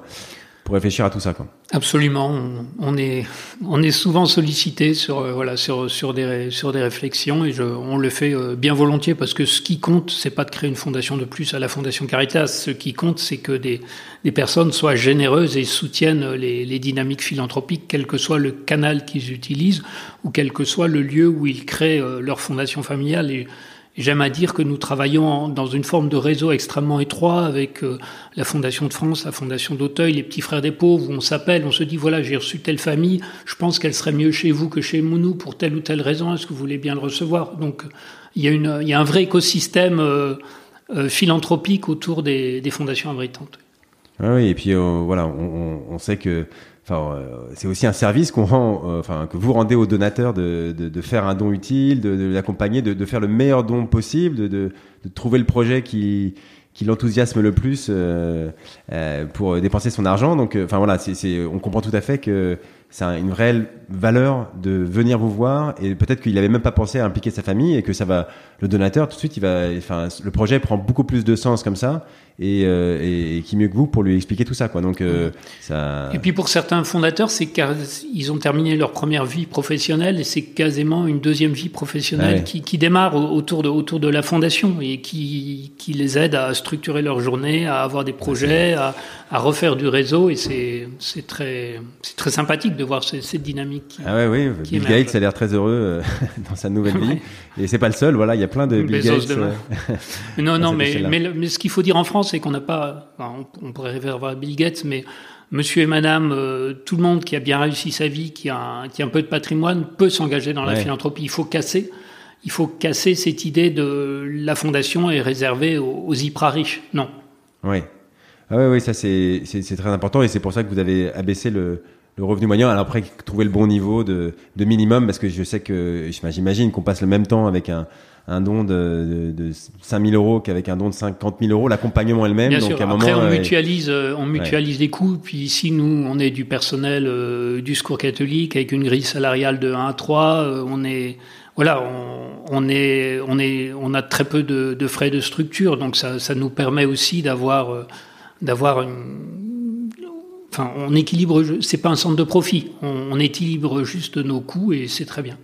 pour réfléchir à tout ça. Quoi. Absolument, on, est on est souvent sollicité sur euh, voilà sur sur des sur des réflexions et on le fait euh, bien volontiers parce que ce qui compte c'est pas de créer une fondation de plus à la fondation Caritas, ce qui compte c'est que des des personnes soient généreuses et soutiennent les, les dynamiques philanthropiques quel que soit le canal qu'ils utilisent ou quel que soit le lieu où ils créent euh, leur fondation familiale J'aime à dire que nous travaillons dans une forme de réseau extrêmement étroit avec euh, la Fondation de France, la Fondation d'Auteuil, les Petits Frères des Pauvres, où on s'appelle, on se dit, voilà, j'ai reçu telle famille, je pense qu'elle serait mieux chez vous que chez nous pour telle ou telle raison, est-ce que vous voulez bien le recevoir? Donc, il y, a un vrai écosystème euh, euh, philanthropique autour des, fondations abritantes. Ah oui, et puis voilà, on, sait que Enfin, euh, c'est aussi un service qu'on rend, euh, enfin que vous rendez aux donateurs de, de, de faire un don utile, de, de l'accompagner, de, faire le meilleur don possible, de, trouver le projet qui, qui l'enthousiasme le plus euh, euh pour dépenser son argent. Donc, enfin voilà, c'est, on comprend tout à fait que c'est une réelle valeur de venir vous voir et peut-être qu'il avait même pas pensé à impliquer sa famille et que ça va le donateur tout de suite il va enfin le projet prend beaucoup plus de sens comme ça et, euh, et, qui mieux que vous pour lui expliquer tout ça quoi donc euh, ça et puis pour certains fondateurs c'est qu'ils ont terminé leur première vie professionnelle et c'est quasiment une deuxième vie professionnelle qui, qui, démarre autour de autour de la fondation et qui qui les aide à structurer leur journée à avoir des projets à, à refaire du réseau et c'est c'est très c'est très sympathique de voir cette, dynamique. Qui, ah ouais, oui, Bill Gates a l'air très heureux euh, dans sa nouvelle vie et c'est pas le seul. Voilà, il y a plein de Bill Gates. Euh, non, non, mais, mais, ce qu'il faut dire en France, c'est qu'on n'a pas. on, pourrait référer à Bill Gates, mais Monsieur et Madame, euh, tout le monde qui a bien réussi sa vie, qui a, qui a un peu de patrimoine, peut s'engager dans la philanthropie. Il faut casser. Il faut casser cette idée de la fondation est réservée aux, aux hyper riches. Non. Oui. Ah oui, oui, ça c'est très important et c'est pour ça que vous avez abaissé le, le revenu moyen. Alors après, trouver le bon niveau de, de minimum, parce que je sais que j'imagine qu'on passe le même temps avec un, un don de, de, de 5 000 euros qu'avec un don de 50 000 euros. L'accompagnement est le même. Bien donc sûr. À un après, moment, on mutualise, euh, on mutualise les coûts. Puis ici, nous, on est du personnel euh, du secours catholique avec une grille salariale de 1 à 3. Euh, on est voilà, on, on, est, on est, on a très peu de, de frais de structure, donc ça, ça nous permet aussi d'avoir d'avoir une. Enfin, on équilibre, c'est pas un centre de profit, on, équilibre juste nos coûts et c'est très bien.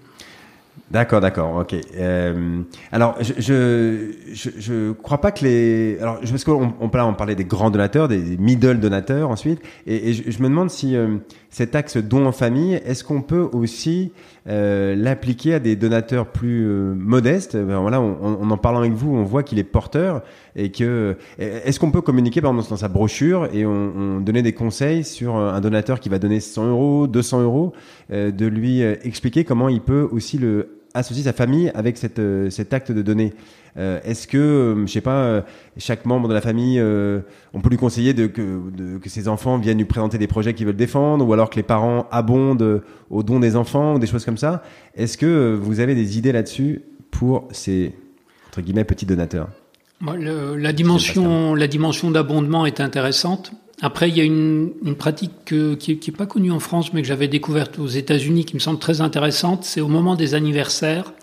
D'accord, d'accord, ok. Euh, alors, je, je, crois pas que les. Alors, parce qu'on on, on parlait des grands donateurs, des middle donateurs ensuite, et, je, me demande si euh, cet axe don en famille, est-ce qu'on peut aussi euh, l'appliquer à des donateurs plus euh, modestes. Ben voilà, on, en parlant avec vous, on voit qu'il est porteur et que est-ce qu'on peut communiquer par exemple dans sa brochure et on, on donner des conseils sur un donateur qui va donner 100 euros, 200 euros, de lui expliquer comment il peut aussi le associer sa famille avec cette, cet acte de donner. Euh, est-ce que, euh, je sais pas, euh, chaque membre de la famille, on peut lui conseiller de, que, que ses enfants viennent lui présenter des projets qu'ils veulent défendre, ou alors que les parents abondent aux dons des enfants, ou des choses comme ça? Est-ce que vous avez des idées là-dessus pour ces entre guillemets petits donateurs? La dimension, la dimension d'abondement est intéressante. Après, il y a une, pratique qui n'est pas connue en France, mais que j'avais découverte aux États-Unis, qui me semble très intéressante. C'est au moment des anniversaires,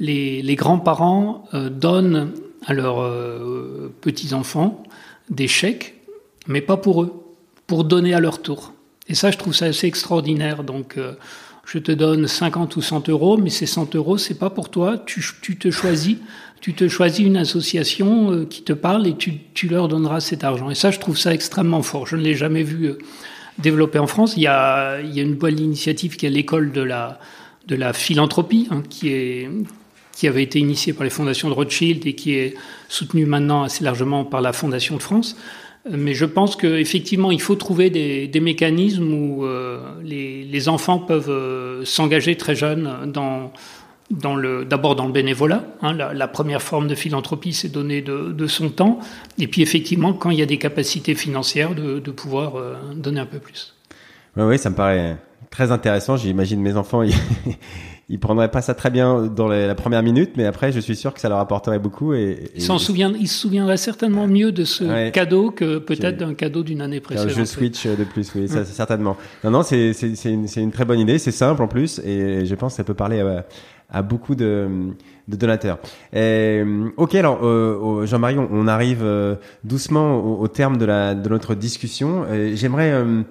les, grands-parents euh, donnent à leurs euh, petits-enfants des chèques, mais pas pour eux, pour donner à leur tour. Et ça, je trouve ça assez extraordinaire. Donc, euh, je te donne 50 ou 100 euros, mais ces 100 euros, c'est pas pour toi. Tu, te choisis, tu te choisis une association qui te parle et tu, leur donneras cet argent. Et ça, je trouve ça extrêmement fort. Je ne l'ai jamais vu développer en France. Il y a, une bonne initiative qui est l'école de la, de la philanthropie, hein, qui qui avait été initié par les fondations de Rothschild et qui est soutenu maintenant assez largement par la Fondation de France. Euh, mais je pense qu'effectivement, il faut trouver des, mécanismes où euh, les, enfants peuvent euh, s'engager très jeunes dans, dans le, d'abord dans le bénévolat. Hein, la, première forme de philanthropie, c'est donner de, son temps. Et puis effectivement, quand il y a des capacités financières, de, pouvoir donner un peu plus. Oui, oui, ça me paraît très intéressant. J'imagine mes enfants. Ils prendraient pas ça très bien dans la première minute, mais après, je suis sûr que ça leur apporterait beaucoup. Et, ils s'en souviennent, ils se souviendraient certainement mieux de ce cadeau que peut-être d'un cadeau d'une année précédente. Un jeu Switch de plus, oui, ça, certainement. Non, non, c'est c'est une, une très bonne idée, c'est simple en plus, et je pense que ça peut parler à, à beaucoup de, de donateurs. Et, ok, alors euh, Jean-Marie, on, arrive euh, doucement au, au, terme de, la, de notre discussion. J'aimerais euh,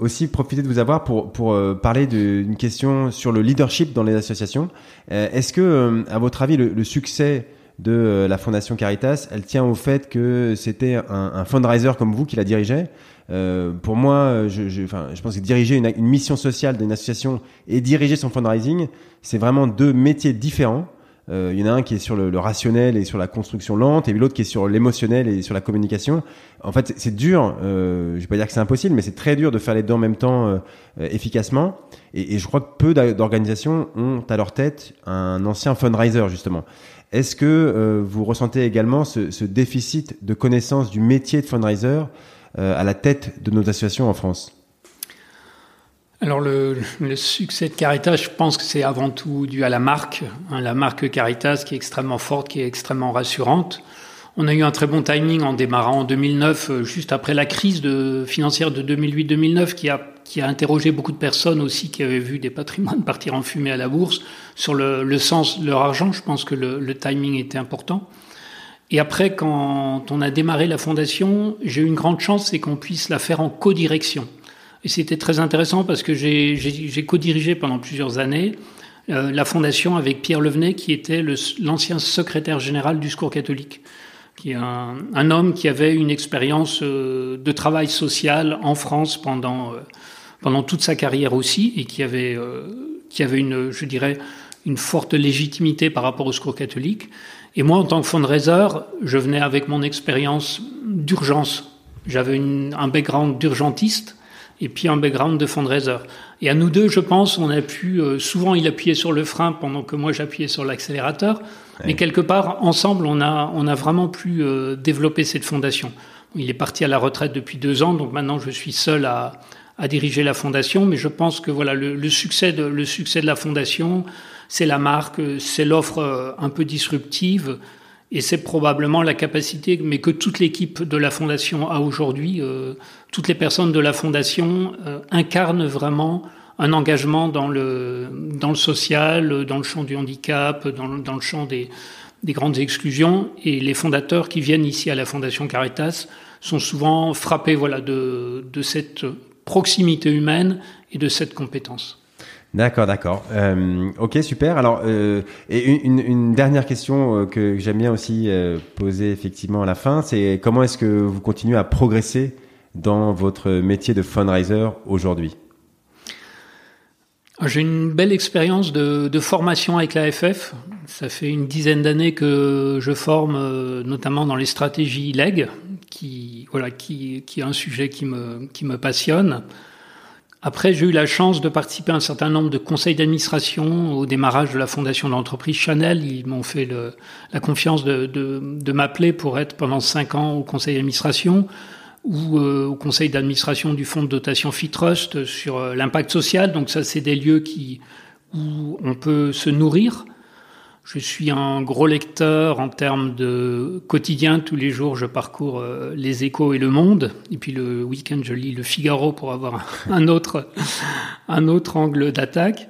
aussi profiter de vous avoir pour, pour euh, parler d'une question sur le leadership dans les associations. Euh, est-ce que, euh, à votre avis, le, succès de la Fondation Caritas, elle tient au fait que c'était un, un, fundraiser comme vous qui la dirigeait? Pour moi, je, je, enfin, je pense que diriger une, une mission sociale d'une association et diriger son fundraising, c'est vraiment deux métiers différents. Euh, il y en a un qui est sur le, rationnel et sur la construction lente, et l'autre qui est sur l'émotionnel et sur la communication. En fait, c'est dur. Euh, je vais pas dire que c'est impossible, mais c'est très dur de faire les deux en même temps euh, efficacement. Et, et, je crois que peu d'organisations ont à leur tête un ancien fundraiser justement. Est-ce que euh, vous ressentez également ce, ce, déficit de connaissance du métier de fundraiser à la tête de nos associations en France? Alors le, le, succès de Caritas, je pense que c'est avant tout dû à la marque, hein, la marque Caritas qui est extrêmement forte, qui est extrêmement rassurante. On a eu un très bon timing en démarrant en 2009, euh, juste après la crise de, financière de 2008-2009, qui a, qui a interrogé beaucoup de personnes aussi qui avaient vu des patrimoines partir en fumée à la bourse sur le, le sens de leur argent. Je pense que le, le timing était important. Et après, quand on a démarré la fondation, j'ai eu une grande chance, c'est qu'on puisse la faire en codirection. Et c'était très intéressant parce que j'ai co-dirigé pendant plusieurs années euh, la fondation avec Pierre Levenet, qui était l'ancien secrétaire général du Secours catholique, qui est un, un homme qui avait une expérience euh, de travail social en France pendant, euh, pendant toute sa carrière aussi, et qui avait, euh, qui avait une, je dirais, une forte légitimité par rapport au Secours catholique. Et moi, en tant que fundraiser, je venais avec mon expérience d'urgence. J'avais un background d'urgentiste et puis un background de fundraiser. Et à nous deux, je pense, on a pu, euh, souvent il appuyait sur le frein pendant que moi j'appuyais sur l'accélérateur, mais quelque part, ensemble, on a, on a vraiment pu euh, développer cette fondation. Il est parti à la retraite depuis deux ans, donc maintenant je suis seul à, à diriger la fondation, mais je pense que voilà le, le succès de le succès de la fondation, c'est la marque, c'est l'offre euh, un peu disruptive, et c'est probablement la capacité, mais que toute l'équipe de la Fondation a aujourd'hui, euh, toutes les personnes de la Fondation euh, incarnent vraiment un engagement dans le, dans le social, dans le champ du handicap, dans le, dans le champ des, des grandes exclusions. Et les fondateurs qui viennent ici à la Fondation Caritas sont souvent frappés voilà, de, de cette proximité humaine et de cette compétence. D'accord, d'accord. Euh, ok, super. Alors, euh, et une, dernière question euh, que j'aime bien aussi poser effectivement à la fin, c'est comment est-ce que vous continuez à progresser dans votre métier de fundraiser aujourd'hui? J'ai une belle expérience de, formation avec l'AFF. Ça fait une dizaine d'années que je forme, notamment dans les stratégies LEG, qui, voilà, qui, qui est un sujet qui me passionne. Après, j'ai eu la chance de participer à un certain nombre de conseils d'administration au démarrage de la fondation de l'entreprise Chanel. Ils m'ont fait la confiance de, m'appeler pour être pendant cinq ans au conseil d'administration ou euh, au conseil d'administration du fonds de dotation FITrust sur euh, l'impact social. Donc ça, c'est des lieux où on peut se nourrir. Je suis un gros lecteur en termes de quotidien. Tous les jours, je parcours euh, les échos et le monde. Et puis le week-end, je lis le Figaro pour avoir un autre, un autre angle d'attaque.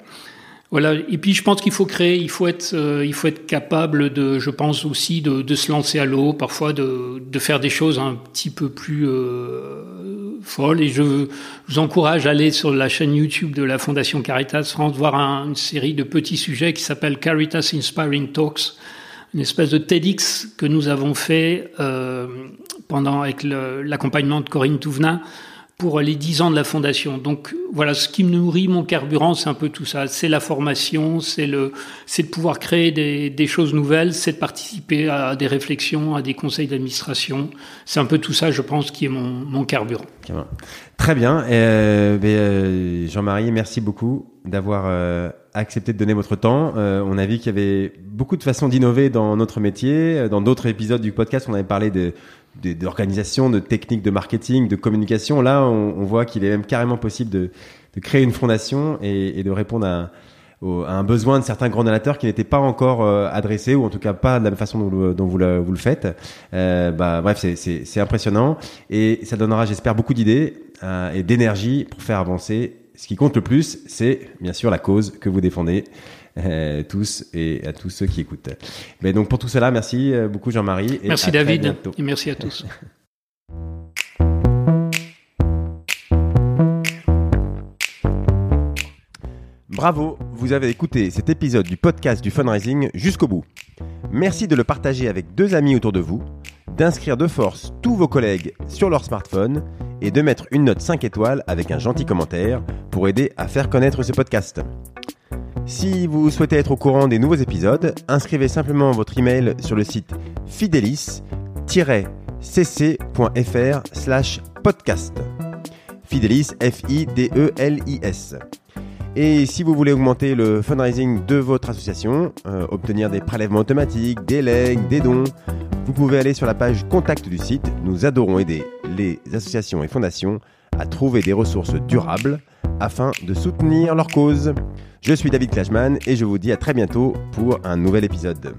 Voilà. Et puis je pense qu'il faut créer, il faut être, euh, il faut être capable de, je pense aussi de, de se lancer à l'eau, parfois de, de, faire des choses un petit peu plus euh, folles. Et je vous encourage à aller sur la chaîne YouTube de la Fondation Caritas France voir une série de petits sujets qui s'appelle Caritas Inspiring Talks, une espèce de TEDx que nous avons fait euh, pendant avec l'accompagnement de Corinne Touvenin pour les dix ans de la fondation. Donc voilà, ce qui me nourrit mon carburant, c'est un peu tout ça. C'est la formation, c'est le, c'est de pouvoir créer des, choses nouvelles, c'est de participer à des réflexions, à des conseils d'administration. C'est un peu tout ça, je pense, qui est mon, carburant. Très bien. Euh, euh, Jean-Marie, merci beaucoup d'avoir euh, accepté de donner votre temps. On a vu qu'il y avait beaucoup de façons d'innover dans notre métier. Dans d'autres épisodes du podcast, on avait parlé de d'organisation, de, techniques de marketing, de communication. Là, on, voit qu'il est même carrément possible de, de créer une fondation et, de répondre à, un besoin de certains grands donateurs qui n'étaient pas encore euh, adressés ou en tout cas pas de la même façon dont, dont vous, le, vous, le, faites. Euh, bah, bref, c'est impressionnant et ça donnera, j'espère, beaucoup d'idées euh, et d'énergie pour faire avancer. Ce qui compte le plus, c'est bien sûr la cause que vous défendez. Euh, tous et à tous ceux qui écoutent. Mais donc pour tout cela, merci euh, beaucoup Jean-Marie. Merci David et merci à tous. Bravo, vous avez écouté cet épisode du podcast du fundraising jusqu'au bout. Merci de le partager avec deux amis autour de vous, d'inscrire de force tous vos collègues sur leur smartphone et de mettre une note 5 étoiles avec un gentil commentaire pour aider à faire connaître ce podcast. Si vous souhaitez être au courant des nouveaux épisodes, inscrivez simplement votre email sur le site fidelis-cc.fr slash podcast. Fidelis, F-I-D-E-L-I-S. Et si vous voulez augmenter le fundraising de votre association, euh, obtenir des prélèvements automatiques, des legs, des dons, vous pouvez aller sur la page contact du site. Nous adorons aider les associations et fondations à trouver des ressources durables afin de soutenir leur cause. Je suis David Klajman et je vous dis à très bientôt pour un nouvel épisode.